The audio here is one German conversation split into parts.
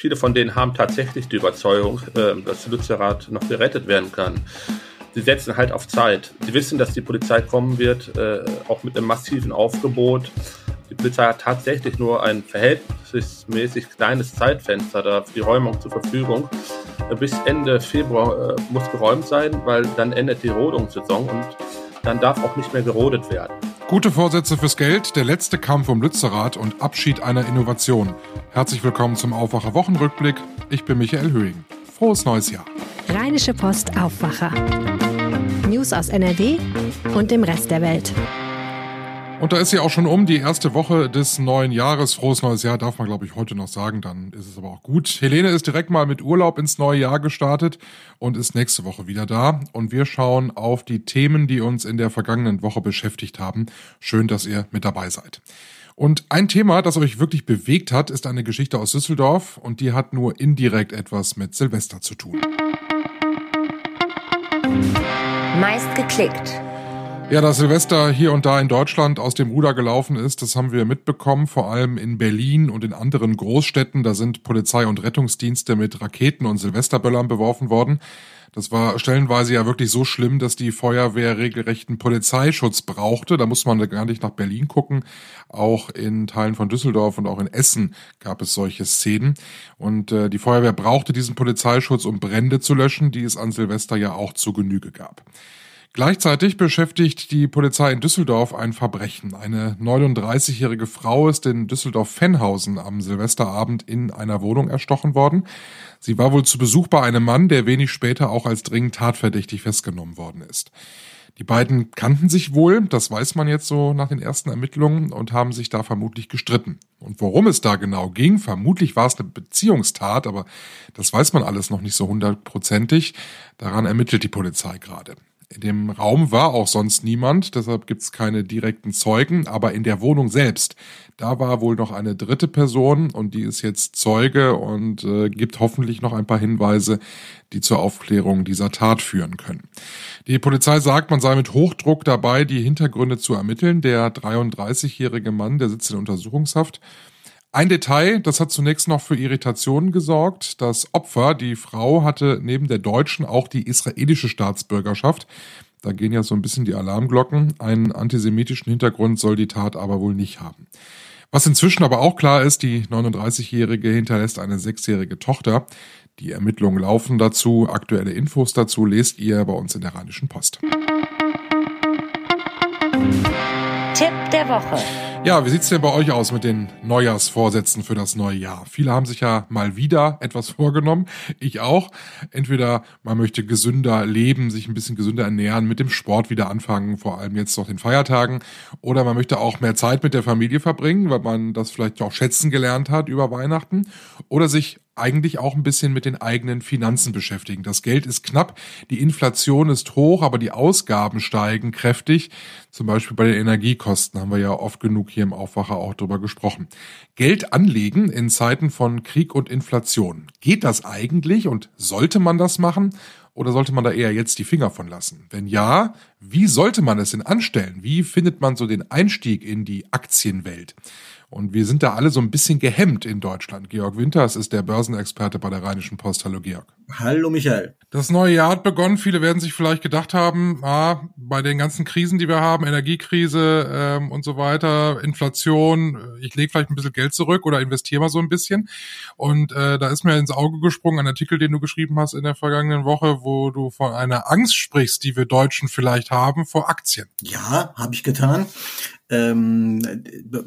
viele von denen haben tatsächlich die Überzeugung, äh, dass Lützerath noch gerettet werden kann. Sie setzen halt auf Zeit. Sie wissen, dass die Polizei kommen wird, äh, auch mit einem massiven Aufgebot. Die Polizei hat tatsächlich nur ein verhältnismäßig kleines Zeitfenster da für die Räumung zur Verfügung. Bis Ende Februar muss geräumt sein, weil dann endet die Rodungssaison und dann darf auch nicht mehr gerodet werden. Gute Vorsätze fürs Geld, der letzte Kampf um Lützerath und Abschied einer Innovation. Herzlich willkommen zum Aufwacher Wochenrückblick. Ich bin Michael Höhing. Frohes neues Jahr. Rheinische Post Aufwacher. News aus NRW und dem Rest der Welt. Und da ist sie auch schon um, die erste Woche des neuen Jahres. Frohes neues Jahr darf man, glaube ich, heute noch sagen. Dann ist es aber auch gut. Helene ist direkt mal mit Urlaub ins neue Jahr gestartet und ist nächste Woche wieder da. Und wir schauen auf die Themen, die uns in der vergangenen Woche beschäftigt haben. Schön, dass ihr mit dabei seid. Und ein Thema, das euch wirklich bewegt hat, ist eine Geschichte aus Düsseldorf und die hat nur indirekt etwas mit Silvester zu tun. Meist geklickt. Ja, dass Silvester hier und da in Deutschland aus dem Ruder gelaufen ist, das haben wir mitbekommen, vor allem in Berlin und in anderen Großstädten. Da sind Polizei und Rettungsdienste mit Raketen und Silvesterböllern beworfen worden. Das war stellenweise ja wirklich so schlimm, dass die Feuerwehr regelrechten Polizeischutz brauchte. Da muss man gar nicht nach Berlin gucken. Auch in Teilen von Düsseldorf und auch in Essen gab es solche Szenen. Und äh, die Feuerwehr brauchte diesen Polizeischutz, um Brände zu löschen, die es an Silvester ja auch zu Genüge gab. Gleichzeitig beschäftigt die Polizei in Düsseldorf ein Verbrechen. Eine 39-jährige Frau ist in Düsseldorf-Fennhausen am Silvesterabend in einer Wohnung erstochen worden. Sie war wohl zu Besuch bei einem Mann, der wenig später auch als dringend tatverdächtig festgenommen worden ist. Die beiden kannten sich wohl, das weiß man jetzt so nach den ersten Ermittlungen, und haben sich da vermutlich gestritten. Und worum es da genau ging, vermutlich war es eine Beziehungstat, aber das weiß man alles noch nicht so hundertprozentig. Daran ermittelt die Polizei gerade. In dem Raum war auch sonst niemand, deshalb gibt es keine direkten Zeugen, aber in der Wohnung selbst, da war wohl noch eine dritte Person und die ist jetzt Zeuge und äh, gibt hoffentlich noch ein paar Hinweise, die zur Aufklärung dieser Tat führen können. Die Polizei sagt, man sei mit Hochdruck dabei, die Hintergründe zu ermitteln. Der 33-jährige Mann, der sitzt in Untersuchungshaft, ein Detail, das hat zunächst noch für Irritationen gesorgt. Das Opfer, die Frau, hatte neben der deutschen auch die israelische Staatsbürgerschaft. Da gehen ja so ein bisschen die Alarmglocken. Einen antisemitischen Hintergrund soll die Tat aber wohl nicht haben. Was inzwischen aber auch klar ist, die 39-Jährige hinterlässt eine sechsjährige Tochter. Die Ermittlungen laufen dazu. Aktuelle Infos dazu lest ihr bei uns in der Rheinischen Post. Tipp der Woche. Ja, wie sieht's denn bei euch aus mit den Neujahrsvorsätzen für das neue Jahr? Viele haben sich ja mal wieder etwas vorgenommen. Ich auch. Entweder man möchte gesünder leben, sich ein bisschen gesünder ernähren, mit dem Sport wieder anfangen, vor allem jetzt noch den Feiertagen. Oder man möchte auch mehr Zeit mit der Familie verbringen, weil man das vielleicht auch schätzen gelernt hat über Weihnachten. Oder sich eigentlich auch ein bisschen mit den eigenen Finanzen beschäftigen. Das Geld ist knapp, die Inflation ist hoch, aber die Ausgaben steigen kräftig. Zum Beispiel bei den Energiekosten haben wir ja oft genug hier im Aufwacher auch drüber gesprochen. Geld anlegen in Zeiten von Krieg und Inflation. Geht das eigentlich und sollte man das machen? Oder sollte man da eher jetzt die Finger von lassen? Wenn ja, wie sollte man es denn anstellen? Wie findet man so den Einstieg in die Aktienwelt? Und wir sind da alle so ein bisschen gehemmt in Deutschland. Georg Winters ist der Börsenexperte bei der Rheinischen Post. Hallo Georg. Hallo Michael. Das neue Jahr hat begonnen. Viele werden sich vielleicht gedacht haben, ah, bei den ganzen Krisen, die wir haben, Energiekrise ähm, und so weiter, Inflation, äh, ich lege vielleicht ein bisschen Geld zurück oder investiere mal so ein bisschen. Und äh, da ist mir ins Auge gesprungen ein Artikel, den du geschrieben hast in der vergangenen Woche, wo du von einer Angst sprichst, die wir Deutschen vielleicht haben vor Aktien. Ja, habe ich getan. Ähm,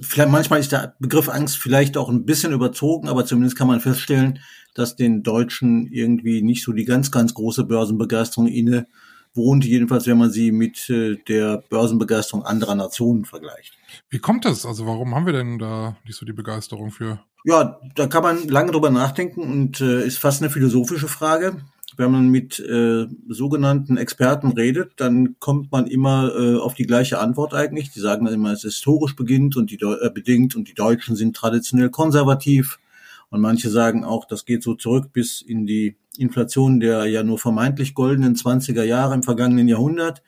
vielleicht manchmal ist der Begriff Angst vielleicht auch ein bisschen überzogen, aber zumindest kann man feststellen, dass den Deutschen irgendwie nicht so die ganz, ganz große Börsenbegeisterung inne wohnt, jedenfalls wenn man sie mit äh, der Börsenbegeisterung anderer Nationen vergleicht. Wie kommt das? Also warum haben wir denn da nicht so die Begeisterung für? Ja, da kann man lange drüber nachdenken und äh, ist fast eine philosophische Frage wenn man mit äh, sogenannten Experten redet, dann kommt man immer äh, auf die gleiche Antwort eigentlich. Die sagen dann immer, es ist historisch beginnt und die äh, bedingt und die Deutschen sind traditionell konservativ. Und manche sagen auch, das geht so zurück bis in die Inflation der ja nur vermeintlich goldenen 20er Jahre im vergangenen Jahrhundert.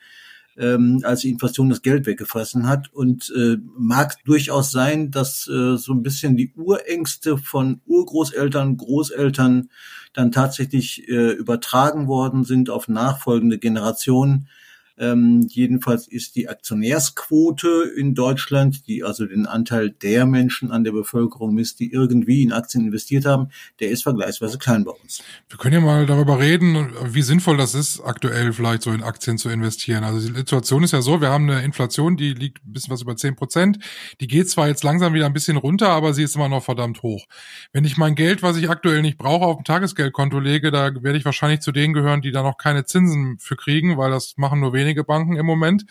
Ähm, als die Inflation das Geld weggefressen hat. Und äh, mag durchaus sein, dass äh, so ein bisschen die Urängste von Urgroßeltern, Großeltern dann tatsächlich äh, übertragen worden sind auf nachfolgende Generationen ähm, jedenfalls ist die Aktionärsquote in Deutschland, die also den Anteil der Menschen an der Bevölkerung misst, die irgendwie in Aktien investiert haben, der ist vergleichsweise klein bei uns. Wir können ja mal darüber reden, wie sinnvoll das ist, aktuell vielleicht so in Aktien zu investieren. Also die Situation ist ja so, wir haben eine Inflation, die liegt ein bisschen was über zehn Prozent. Die geht zwar jetzt langsam wieder ein bisschen runter, aber sie ist immer noch verdammt hoch. Wenn ich mein Geld, was ich aktuell nicht brauche, auf ein Tagesgeldkonto lege, da werde ich wahrscheinlich zu denen gehören, die da noch keine Zinsen für kriegen, weil das machen nur wenige Banken im Moment.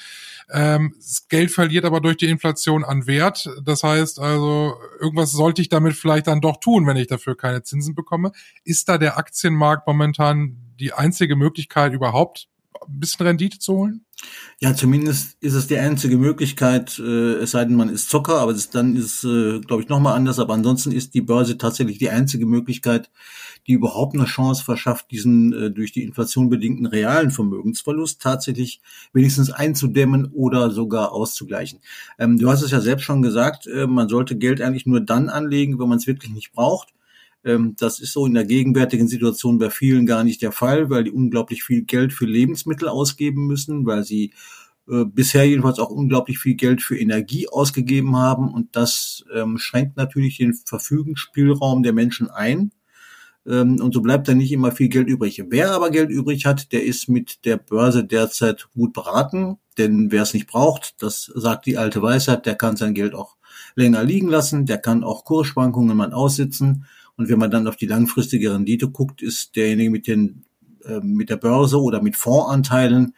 Ähm, das Geld verliert aber durch die Inflation an Wert. Das heißt also, irgendwas sollte ich damit vielleicht dann doch tun, wenn ich dafür keine Zinsen bekomme. Ist da der Aktienmarkt momentan die einzige Möglichkeit überhaupt, ein bisschen Rendite zu holen? Ja, zumindest ist es die einzige Möglichkeit, äh, es sei denn, man ist Zocker, aber das, dann ist, äh, glaube ich, nochmal anders. Aber ansonsten ist die Börse tatsächlich die einzige Möglichkeit, die überhaupt eine Chance verschafft, diesen äh, durch die Inflation bedingten realen Vermögensverlust tatsächlich wenigstens einzudämmen oder sogar auszugleichen. Ähm, du hast es ja selbst schon gesagt, äh, man sollte Geld eigentlich nur dann anlegen, wenn man es wirklich nicht braucht. Ähm, das ist so in der gegenwärtigen Situation bei vielen gar nicht der Fall, weil die unglaublich viel Geld für Lebensmittel ausgeben müssen, weil sie äh, bisher jedenfalls auch unglaublich viel Geld für Energie ausgegeben haben und das ähm, schränkt natürlich den Verfügungsspielraum der Menschen ein. Ähm, und so bleibt da nicht immer viel Geld übrig. Wer aber Geld übrig hat, der ist mit der Börse derzeit gut beraten, denn wer es nicht braucht, das sagt die alte Weisheit, der kann sein Geld auch länger liegen lassen, der kann auch Kursschwankungen mal aussitzen und wenn man dann auf die langfristige Rendite guckt, ist derjenige mit den äh, mit der Börse oder mit Fondsanteilen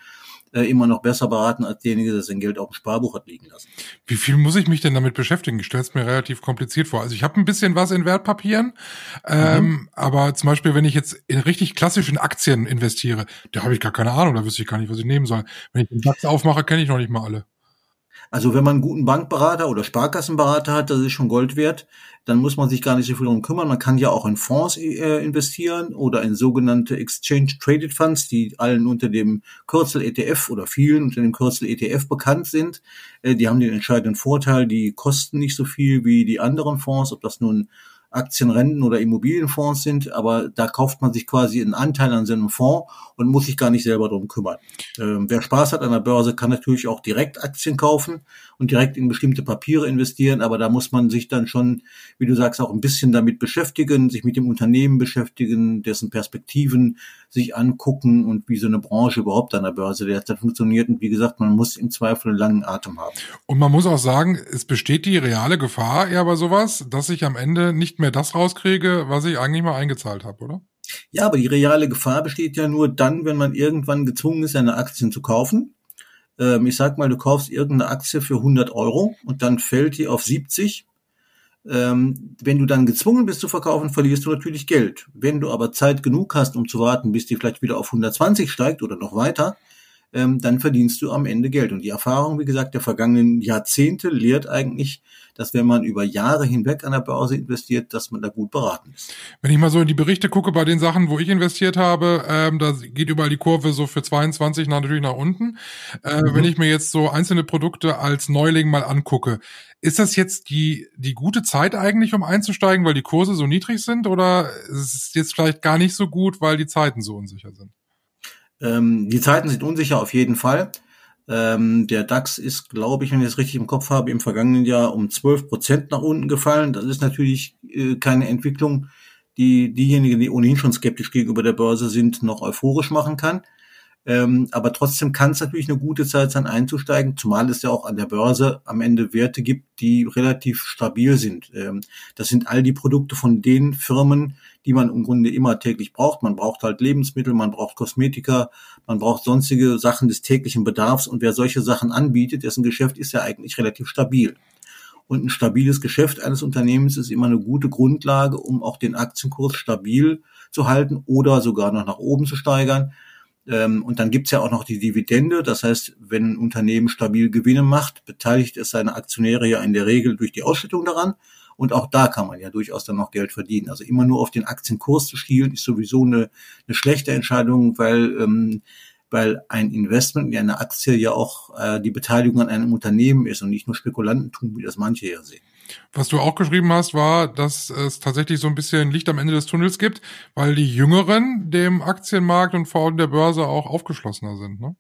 äh, immer noch besser beraten als derjenige, der sein Geld auf dem Sparbuch hat liegen lassen. Wie viel muss ich mich denn damit beschäftigen? Ich stelle es mir relativ kompliziert vor. Also ich habe ein bisschen was in Wertpapieren, ähm, mhm. aber zum Beispiel, wenn ich jetzt in richtig klassischen Aktien investiere, da habe ich gar keine Ahnung, da wüsste ich gar nicht, was ich nehmen soll. Wenn ich den DAX aufmache, kenne ich noch nicht mal alle. Also wenn man einen guten Bankberater oder Sparkassenberater hat, das ist schon Gold wert, dann muss man sich gar nicht so viel darum kümmern. Man kann ja auch in Fonds äh, investieren oder in sogenannte Exchange Traded Funds, die allen unter dem Kürzel ETF oder vielen unter dem Kürzel ETF bekannt sind. Äh, die haben den entscheidenden Vorteil, die kosten nicht so viel wie die anderen Fonds, ob das nun Aktien, Renten oder Immobilienfonds sind, aber da kauft man sich quasi einen Anteil an seinem Fonds und muss sich gar nicht selber drum kümmern. Ähm, wer Spaß hat an der Börse, kann natürlich auch direkt Aktien kaufen und direkt in bestimmte Papiere investieren, aber da muss man sich dann schon, wie du sagst, auch ein bisschen damit beschäftigen, sich mit dem Unternehmen beschäftigen, dessen Perspektiven sich angucken und wie so eine Branche überhaupt an der Börse derzeit funktioniert. Und wie gesagt, man muss im Zweifel einen langen Atem haben. Und man muss auch sagen, es besteht die reale Gefahr eher bei sowas, dass ich am Ende nicht mehr das rauskriege, was ich eigentlich mal eingezahlt habe, oder? Ja, aber die reale Gefahr besteht ja nur dann, wenn man irgendwann gezwungen ist, seine Aktien zu kaufen. Ähm, ich sag mal, du kaufst irgendeine Aktie für 100 Euro und dann fällt die auf 70. Ähm, wenn du dann gezwungen bist zu verkaufen, verlierst du natürlich Geld. Wenn du aber Zeit genug hast, um zu warten, bis die vielleicht wieder auf 120 steigt oder noch weiter, ähm, dann verdienst du am Ende Geld. Und die Erfahrung, wie gesagt, der vergangenen Jahrzehnte lehrt eigentlich, dass wenn man über Jahre hinweg an der Börse investiert, dass man da gut beraten ist. Wenn ich mal so in die Berichte gucke bei den Sachen, wo ich investiert habe, ähm, da geht überall die Kurve so für 22 natürlich nach unten. Äh, mhm. Wenn ich mir jetzt so einzelne Produkte als Neuling mal angucke, ist das jetzt die, die gute Zeit eigentlich, um einzusteigen, weil die Kurse so niedrig sind oder ist es jetzt vielleicht gar nicht so gut, weil die Zeiten so unsicher sind? Ähm, die Zeiten sind unsicher auf jeden Fall. Ähm, der DAX ist, glaube ich, wenn ich es richtig im Kopf habe, im vergangenen Jahr um 12 Prozent nach unten gefallen. Das ist natürlich äh, keine Entwicklung, die diejenigen, die ohnehin schon skeptisch gegenüber der Börse sind, noch euphorisch machen kann. Ähm, aber trotzdem kann es natürlich eine gute Zeit sein, einzusteigen, zumal es ja auch an der Börse am Ende Werte gibt, die relativ stabil sind. Ähm, das sind all die Produkte von den Firmen, die man im Grunde immer täglich braucht. Man braucht halt Lebensmittel, man braucht Kosmetika, man braucht sonstige Sachen des täglichen Bedarfs und wer solche Sachen anbietet, dessen Geschäft ist ja eigentlich relativ stabil. Und ein stabiles Geschäft eines Unternehmens ist immer eine gute Grundlage, um auch den Aktienkurs stabil zu halten oder sogar noch nach oben zu steigern. Ähm, und dann gibt's ja auch noch die Dividende. Das heißt, wenn ein Unternehmen stabil Gewinne macht, beteiligt es seine Aktionäre ja in der Regel durch die Ausschüttung daran. Und auch da kann man ja durchaus dann noch Geld verdienen. Also immer nur auf den Aktienkurs zu schielen, ist sowieso eine, eine schlechte Entscheidung, weil ähm, weil ein Investment in eine Aktie ja auch äh, die Beteiligung an einem Unternehmen ist und nicht nur Spekulantentum, wie das manche ja sehen. Was du auch geschrieben hast, war, dass es tatsächlich so ein bisschen Licht am Ende des Tunnels gibt, weil die Jüngeren dem Aktienmarkt und vor allem der Börse auch aufgeschlossener sind, ne?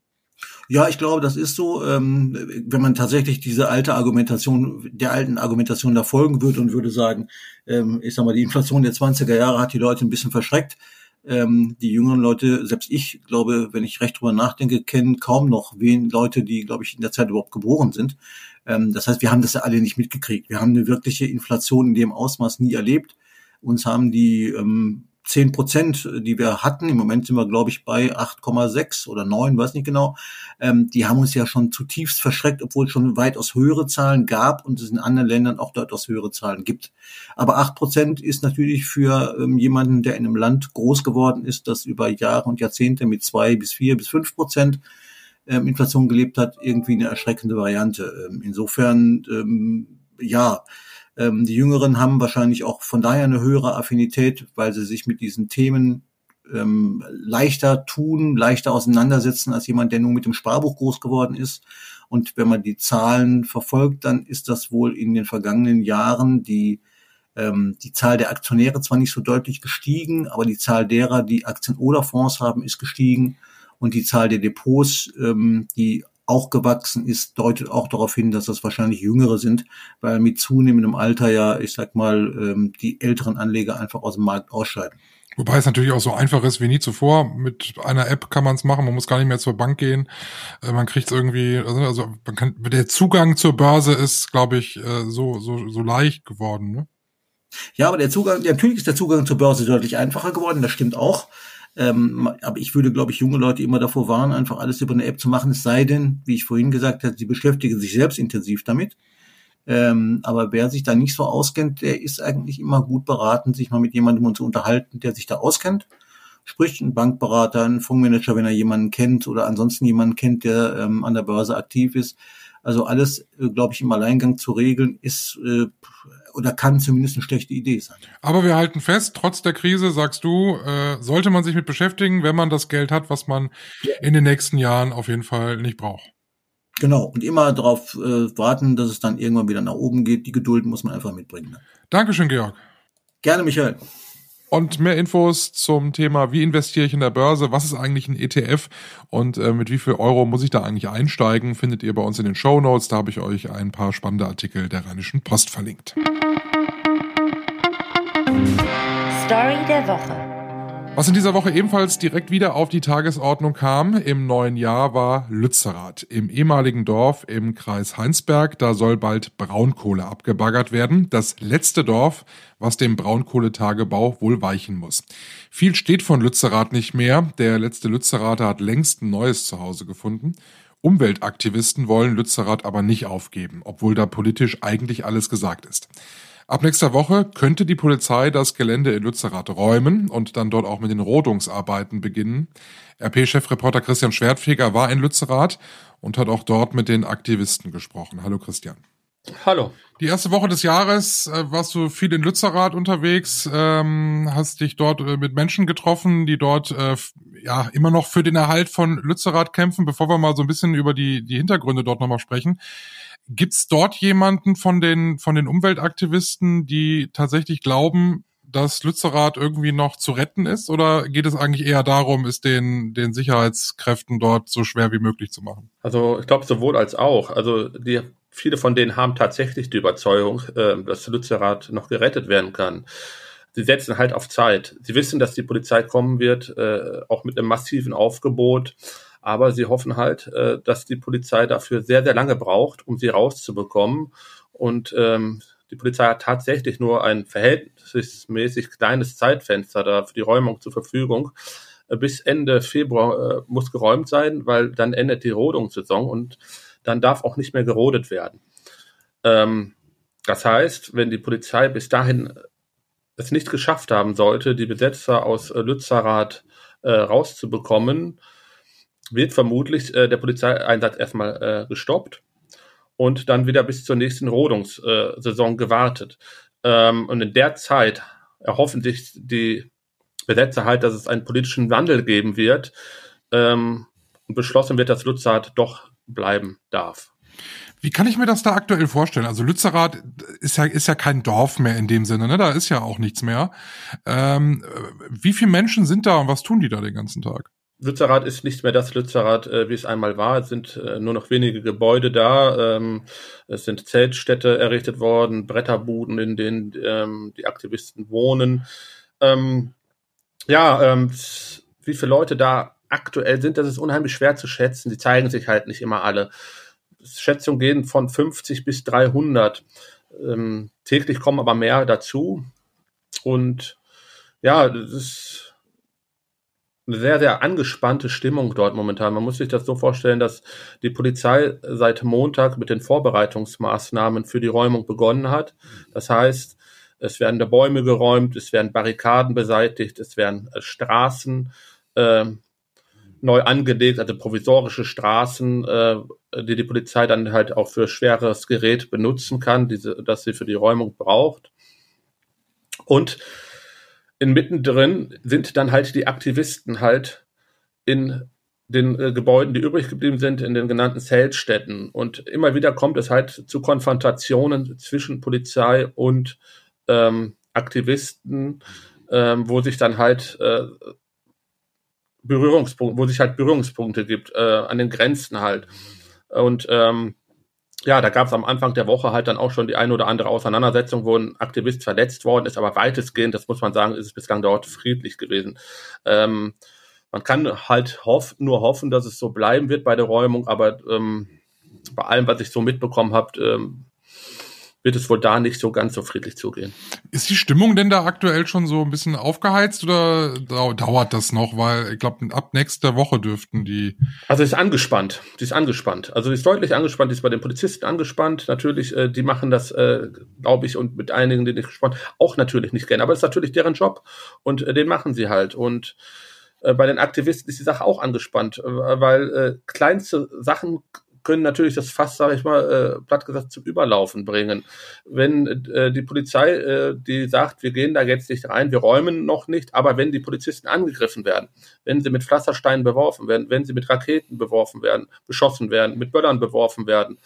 Ja, ich glaube, das ist so. Ähm, wenn man tatsächlich diese alte Argumentation, der alten Argumentation da folgen würde und würde sagen, ähm, ich sag mal, die Inflation der 20er Jahre hat die Leute ein bisschen verschreckt. Ähm, die jüngeren Leute, selbst ich glaube, wenn ich recht drüber nachdenke, kennen kaum noch wen Leute, die, glaube ich, in der Zeit überhaupt geboren sind. Ähm, das heißt, wir haben das ja alle nicht mitgekriegt. Wir haben eine wirkliche Inflation in dem Ausmaß nie erlebt. Uns haben die ähm, 10 Prozent, die wir hatten, im Moment sind wir, glaube ich, bei 8,6 oder 9, weiß nicht genau, ähm, die haben uns ja schon zutiefst verschreckt, obwohl es schon weitaus höhere Zahlen gab und es in anderen Ländern auch deutlich höhere Zahlen gibt. Aber 8 Prozent ist natürlich für ähm, jemanden, der in einem Land groß geworden ist, das über Jahre und Jahrzehnte mit zwei bis vier bis fünf Prozent ähm, Inflation gelebt hat, irgendwie eine erschreckende Variante. Ähm, insofern, ähm, ja, ähm, die Jüngeren haben wahrscheinlich auch von daher eine höhere Affinität, weil sie sich mit diesen Themen ähm, leichter tun, leichter auseinandersetzen als jemand, der nur mit dem Sparbuch groß geworden ist. Und wenn man die Zahlen verfolgt, dann ist das wohl in den vergangenen Jahren die ähm, die Zahl der Aktionäre zwar nicht so deutlich gestiegen, aber die Zahl derer, die Aktien oder Fonds haben, ist gestiegen und die Zahl der Depots, ähm, die auch gewachsen ist, deutet auch darauf hin, dass das wahrscheinlich Jüngere sind, weil mit zunehmendem Alter ja, ich sag mal, ähm, die älteren Anleger einfach aus dem Markt ausscheiden. Wobei es natürlich auch so einfach ist wie nie zuvor. Mit einer App kann man es machen, man muss gar nicht mehr zur Bank gehen. Äh, man kriegt es irgendwie, also, also man kann, der Zugang zur Börse ist, glaube ich, äh, so, so, so leicht geworden. Ne? Ja, aber der Zugang, natürlich ist der Zugang zur Börse deutlich einfacher geworden, das stimmt auch. Ähm, aber ich würde, glaube ich, junge Leute immer davor warnen, einfach alles über eine App zu machen, es sei denn, wie ich vorhin gesagt habe, sie beschäftigen sich selbst intensiv damit. Ähm, aber wer sich da nicht so auskennt, der ist eigentlich immer gut beraten, sich mal mit jemandem zu unterhalten, der sich da auskennt. Sprich, ein Bankberater, ein Fondsmanager, wenn er jemanden kennt oder ansonsten jemanden kennt, der ähm, an der Börse aktiv ist. Also alles, äh, glaube ich, im Alleingang zu regeln, ist äh, oder kann zumindest eine schlechte Idee sein. Aber wir halten fest, trotz der Krise, sagst du, äh, sollte man sich mit beschäftigen, wenn man das Geld hat, was man ja. in den nächsten Jahren auf jeden Fall nicht braucht. Genau, und immer darauf äh, warten, dass es dann irgendwann wieder nach oben geht. Die Geduld muss man einfach mitbringen. Ne? Dankeschön, Georg. Gerne, Michael. Und mehr Infos zum Thema, wie investiere ich in der Börse, was ist eigentlich ein ETF und äh, mit wie viel Euro muss ich da eigentlich einsteigen, findet ihr bei uns in den Show Notes. Da habe ich euch ein paar spannende Artikel der Rheinischen Post verlinkt. Story der Woche. Was in dieser Woche ebenfalls direkt wieder auf die Tagesordnung kam im neuen Jahr war Lützerath. Im ehemaligen Dorf im Kreis Heinsberg, da soll bald Braunkohle abgebaggert werden. Das letzte Dorf, was dem Braunkohletagebau wohl weichen muss. Viel steht von Lützerath nicht mehr. Der letzte Lützerater hat längst ein neues Zuhause gefunden. Umweltaktivisten wollen Lützerath aber nicht aufgeben, obwohl da politisch eigentlich alles gesagt ist. Ab nächster Woche könnte die Polizei das Gelände in Lützerath räumen und dann dort auch mit den Rodungsarbeiten beginnen. RP-Chefreporter Christian Schwertfeger war in Lützerath und hat auch dort mit den Aktivisten gesprochen. Hallo Christian. Hallo. Die erste Woche des Jahres äh, warst du viel in Lützerath unterwegs, ähm, hast dich dort äh, mit Menschen getroffen, die dort äh, ja immer noch für den Erhalt von Lützerath kämpfen. Bevor wir mal so ein bisschen über die, die Hintergründe dort nochmal sprechen, Gibt's dort jemanden von den, von den Umweltaktivisten, die tatsächlich glauben, dass Lützerath irgendwie noch zu retten ist? Oder geht es eigentlich eher darum, es den, den Sicherheitskräften dort so schwer wie möglich zu machen? Also ich glaube sowohl als auch. Also die, viele von denen haben tatsächlich die Überzeugung, äh, dass Lützerath noch gerettet werden kann. Sie setzen halt auf Zeit. Sie wissen, dass die Polizei kommen wird, äh, auch mit einem massiven Aufgebot. Aber sie hoffen halt, äh, dass die Polizei dafür sehr, sehr lange braucht, um sie rauszubekommen. Und ähm, die Polizei hat tatsächlich nur ein verhältnismäßig kleines Zeitfenster da für die Räumung zur Verfügung. Äh, bis Ende Februar äh, muss geräumt sein, weil dann endet die Rodungssaison und dann darf auch nicht mehr gerodet werden. Ähm, das heißt, wenn die Polizei bis dahin es nicht geschafft haben sollte, die Besetzer aus äh, Lützerath äh, rauszubekommen, wird vermutlich äh, der Polizeieinsatz erstmal äh, gestoppt und dann wieder bis zur nächsten Rodungssaison äh, gewartet. Ähm, und in der Zeit erhoffen sich die Besetzer halt, dass es einen politischen Wandel geben wird. Ähm, beschlossen wird, dass Lützerath doch bleiben darf. Wie kann ich mir das da aktuell vorstellen? Also Lützerath ist ja, ist ja kein Dorf mehr in dem Sinne, ne? Da ist ja auch nichts mehr. Ähm, wie viele Menschen sind da und was tun die da den ganzen Tag? Lützerath ist nicht mehr das Lützerath, äh, wie es einmal war. Es sind äh, nur noch wenige Gebäude da. Ähm, es sind Zeltstädte errichtet worden, Bretterbuden, in denen ähm, die Aktivisten wohnen. Ähm, ja, ähm, wie viele Leute da aktuell sind, das ist unheimlich schwer zu schätzen. Sie zeigen sich halt nicht immer alle. Schätzungen gehen von 50 bis 300. Ähm, täglich kommen aber mehr dazu. Und ja, das ist eine sehr, sehr angespannte Stimmung dort momentan. Man muss sich das so vorstellen, dass die Polizei seit Montag mit den Vorbereitungsmaßnahmen für die Räumung begonnen hat. Das heißt, es werden da Bäume geräumt, es werden Barrikaden beseitigt, es werden äh, Straßen äh, neu angelegt, also provisorische Straßen, äh, die die Polizei dann halt auch für schweres Gerät benutzen kann, diese, das sie für die Räumung braucht. Und inmitten drin sind dann halt die Aktivisten halt in den äh, Gebäuden, die übrig geblieben sind, in den genannten Zeltstätten. Und immer wieder kommt es halt zu Konfrontationen zwischen Polizei und ähm, Aktivisten, ähm, wo sich dann halt äh, Berührungspunkte, wo sich halt Berührungspunkte gibt, äh, an den Grenzen halt. Und ähm, ja, da gab es am Anfang der Woche halt dann auch schon die eine oder andere Auseinandersetzung, wo ein Aktivist verletzt worden ist, aber weitestgehend, das muss man sagen, ist es bislang dort friedlich gewesen. Ähm, man kann halt hoff, nur hoffen, dass es so bleiben wird bei der Räumung, aber ähm, bei allem, was ich so mitbekommen habe, ähm, wird es wohl da nicht so ganz so friedlich zugehen. Ist die Stimmung denn da aktuell schon so ein bisschen aufgeheizt oder dauert das noch? Weil ich glaube, ab nächster Woche dürften die. Also ist angespannt. Die ist angespannt. Also die ist deutlich angespannt. Die ist bei den Polizisten angespannt. Natürlich, äh, die machen das, äh, glaube ich, und mit einigen, die nicht gespannt, auch natürlich nicht gerne. Aber es ist natürlich deren Job und äh, den machen sie halt. Und äh, bei den Aktivisten ist die Sache auch angespannt, äh, weil äh, kleinste Sachen können natürlich das Fass, sage ich mal, äh, platt gesagt, zum Überlaufen bringen. Wenn äh, die Polizei, äh, die sagt, wir gehen da jetzt nicht rein, wir räumen noch nicht, aber wenn die Polizisten angegriffen werden, wenn sie mit Pflastersteinen beworfen werden, wenn sie mit Raketen beworfen werden, beschossen werden, mit Böllern beworfen werden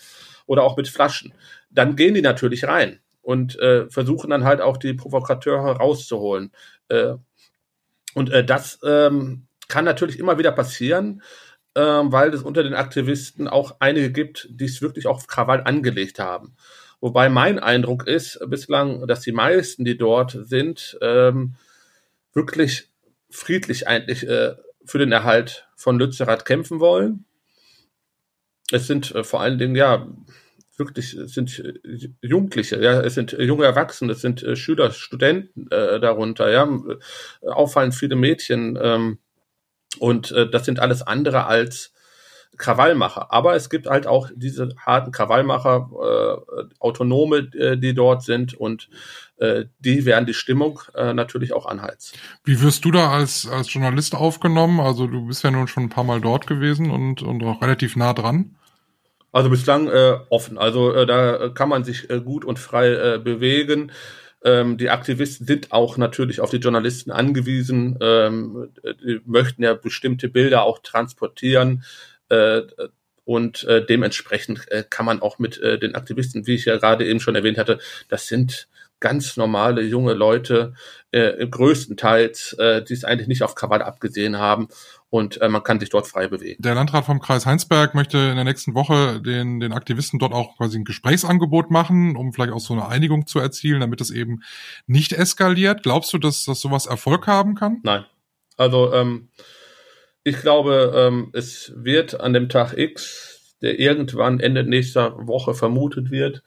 oder auch mit Flaschen, dann gehen die natürlich rein und äh, versuchen dann halt auch die Provokateure rauszuholen. Äh, und äh, das ähm, kann natürlich immer wieder passieren ähm, weil es unter den Aktivisten auch einige gibt, die es wirklich auf Krawall angelegt haben. Wobei mein Eindruck ist bislang, dass die meisten, die dort sind, ähm, wirklich friedlich eigentlich äh, für den Erhalt von Lützerath kämpfen wollen. Es sind äh, vor allen Dingen, ja, wirklich, es sind äh, Jugendliche, ja, es sind junge Erwachsene, es sind äh, Schüler, Studenten äh, darunter, ja, auffallend viele Mädchen, ähm, und äh, das sind alles andere als Krawallmacher. Aber es gibt halt auch diese harten Krawallmacher, äh, Autonome, äh, die dort sind und äh, die werden die Stimmung äh, natürlich auch anheizen. Wie wirst du da als, als Journalist aufgenommen? Also du bist ja nun schon ein paar Mal dort gewesen und, und auch relativ nah dran. Also bislang äh, offen. Also äh, da kann man sich äh, gut und frei äh, bewegen. Ähm, die Aktivisten sind auch natürlich auf die Journalisten angewiesen, ähm, möchten ja bestimmte Bilder auch transportieren. Äh, und äh, dementsprechend äh, kann man auch mit äh, den Aktivisten, wie ich ja gerade eben schon erwähnt hatte, das sind ganz normale junge Leute, äh, größtenteils, äh, die es eigentlich nicht auf Krawall abgesehen haben und äh, man kann sich dort frei bewegen. Der Landrat vom Kreis Heinsberg möchte in der nächsten Woche den, den Aktivisten dort auch quasi ein Gesprächsangebot machen, um vielleicht auch so eine Einigung zu erzielen, damit es eben nicht eskaliert. Glaubst du, dass, dass sowas Erfolg haben kann? Nein. Also ähm, ich glaube, ähm, es wird an dem Tag X, der irgendwann Ende nächster Woche vermutet wird,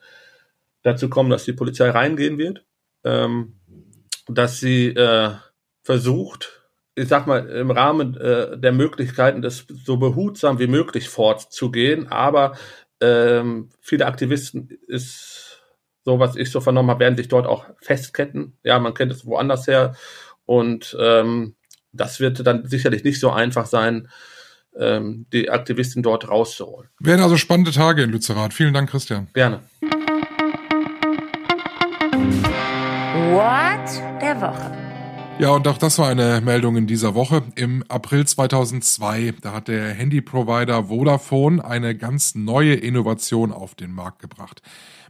dazu kommen, dass die Polizei reingehen wird, ähm, dass sie äh, versucht, ich sag mal, im Rahmen äh, der Möglichkeiten, das so behutsam wie möglich fortzugehen. Aber ähm, viele Aktivisten ist so, was ich so vernommen habe, werden sich dort auch festketten. Ja, man kennt es woanders her. Und ähm, das wird dann sicherlich nicht so einfach sein, ähm, die Aktivisten dort rauszuholen. Werden also spannende Tage in Lützerath. Vielen Dank, Christian. Gerne. What der Woche. Ja, und auch das war eine Meldung in dieser Woche. Im April 2002, da hat der Handyprovider Vodafone eine ganz neue Innovation auf den Markt gebracht.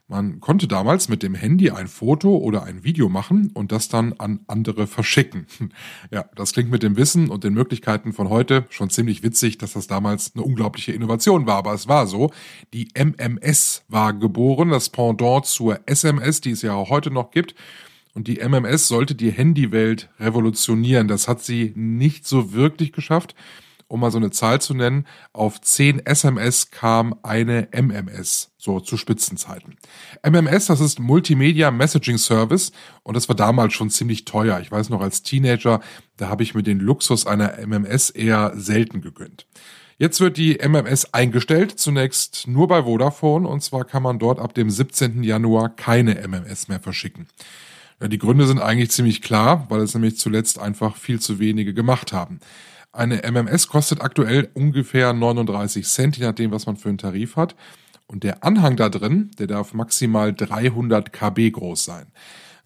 Man konnte damals mit dem Handy ein Foto oder ein Video machen und das dann an andere verschicken. Ja, das klingt mit dem Wissen und den Möglichkeiten von heute schon ziemlich witzig, dass das damals eine unglaubliche Innovation war. Aber es war so. Die MMS war geboren, das Pendant zur SMS, die es ja auch heute noch gibt. Und die MMS sollte die Handywelt revolutionieren. Das hat sie nicht so wirklich geschafft. Um mal so eine Zahl zu nennen, auf 10 SMS kam eine MMS, so zu Spitzenzeiten. MMS, das ist Multimedia Messaging Service und das war damals schon ziemlich teuer. Ich weiß noch als Teenager, da habe ich mir den Luxus einer MMS eher selten gegönnt. Jetzt wird die MMS eingestellt, zunächst nur bei Vodafone und zwar kann man dort ab dem 17. Januar keine MMS mehr verschicken. Die Gründe sind eigentlich ziemlich klar, weil es nämlich zuletzt einfach viel zu wenige gemacht haben. Eine MMS kostet aktuell ungefähr 39 Cent, je nachdem, was man für einen Tarif hat. Und der Anhang da drin, der darf maximal 300 KB groß sein.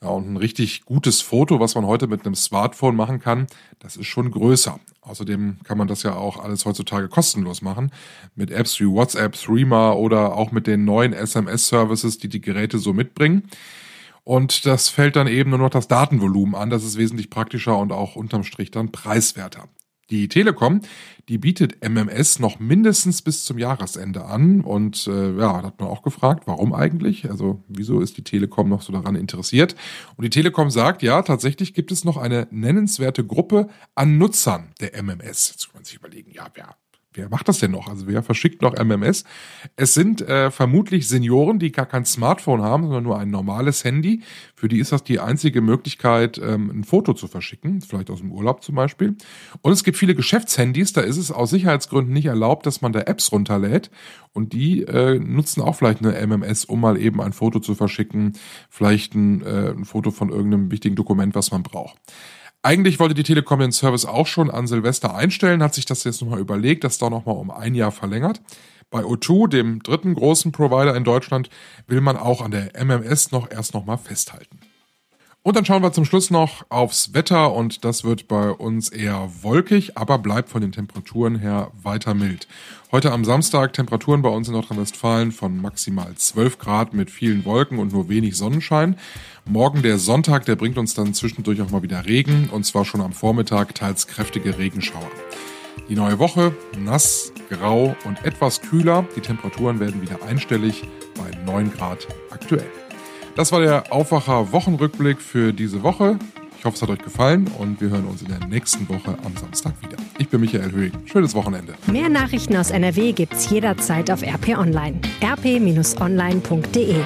Ja, und ein richtig gutes Foto, was man heute mit einem Smartphone machen kann, das ist schon größer. Außerdem kann man das ja auch alles heutzutage kostenlos machen. Mit Apps wie WhatsApp, Threema oder auch mit den neuen SMS-Services, die die Geräte so mitbringen. Und das fällt dann eben nur noch das Datenvolumen an. Das ist wesentlich praktischer und auch unterm Strich dann preiswerter. Die Telekom, die bietet MMS noch mindestens bis zum Jahresende an. Und äh, ja, da hat man auch gefragt, warum eigentlich? Also wieso ist die Telekom noch so daran interessiert? Und die Telekom sagt, ja, tatsächlich gibt es noch eine nennenswerte Gruppe an Nutzern der MMS. Jetzt kann man sich überlegen, ja, wer wer macht das denn noch? Also wer verschickt noch MMS? Es sind äh, vermutlich Senioren, die gar kein Smartphone haben, sondern nur ein normales Handy. Für die ist das die einzige Möglichkeit, ähm, ein Foto zu verschicken, vielleicht aus dem Urlaub zum Beispiel. Und es gibt viele Geschäftshandys, da ist es aus Sicherheitsgründen nicht erlaubt, dass man da Apps runterlädt. Und die äh, nutzen auch vielleicht eine MMS, um mal eben ein Foto zu verschicken, vielleicht ein, äh, ein Foto von irgendeinem wichtigen Dokument, was man braucht. Eigentlich wollte die Telekom den Service auch schon an Silvester einstellen, hat sich das jetzt nochmal überlegt, das da nochmal um ein Jahr verlängert. Bei O2, dem dritten großen Provider in Deutschland, will man auch an der MMS noch erst nochmal festhalten. Und dann schauen wir zum Schluss noch aufs Wetter und das wird bei uns eher wolkig, aber bleibt von den Temperaturen her weiter mild. Heute am Samstag Temperaturen bei uns in Nordrhein-Westfalen von maximal 12 Grad mit vielen Wolken und nur wenig Sonnenschein. Morgen der Sonntag, der bringt uns dann zwischendurch auch mal wieder Regen und zwar schon am Vormittag teils kräftige Regenschauer. Die neue Woche nass, grau und etwas kühler. Die Temperaturen werden wieder einstellig bei 9 Grad aktuell. Das war der Aufwacher Wochenrückblick für diese Woche. Ich hoffe, es hat euch gefallen und wir hören uns in der nächsten Woche am Samstag wieder. Ich bin Michael Höhing. Schönes Wochenende. Mehr Nachrichten aus NRW gibt's jederzeit auf RP Online. rp-online.de